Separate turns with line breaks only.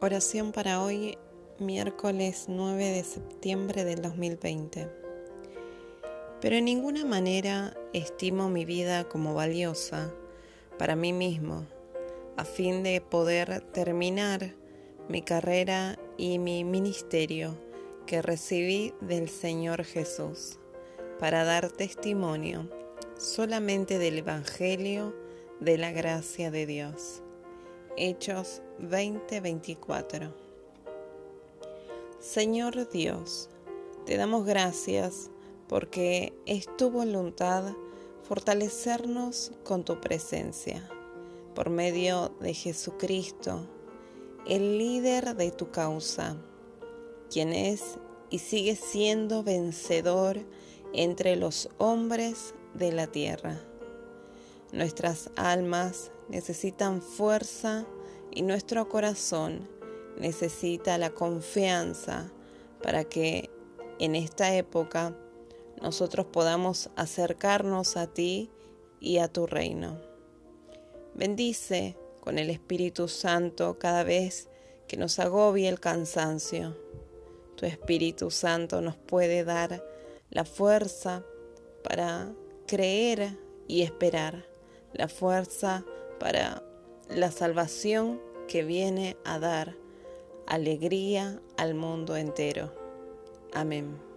Oración para hoy, miércoles 9 de septiembre del 2020. Pero en ninguna manera estimo mi vida como valiosa para mí mismo, a fin de poder terminar mi carrera y mi ministerio que recibí del Señor Jesús, para dar testimonio solamente del Evangelio de la gracia de Dios. Hechos 20:24 Señor Dios, te damos gracias porque es tu voluntad fortalecernos con tu presencia, por medio de Jesucristo, el líder de tu causa, quien es y sigue siendo vencedor entre los hombres de la tierra. Nuestras almas necesitan fuerza y nuestro corazón necesita la confianza para que en esta época nosotros podamos acercarnos a ti y a tu reino. Bendice con el Espíritu Santo cada vez que nos agobie el cansancio. Tu Espíritu Santo nos puede dar la fuerza para creer y esperar, la fuerza para la salvación que viene a dar alegría al mundo entero. Amén.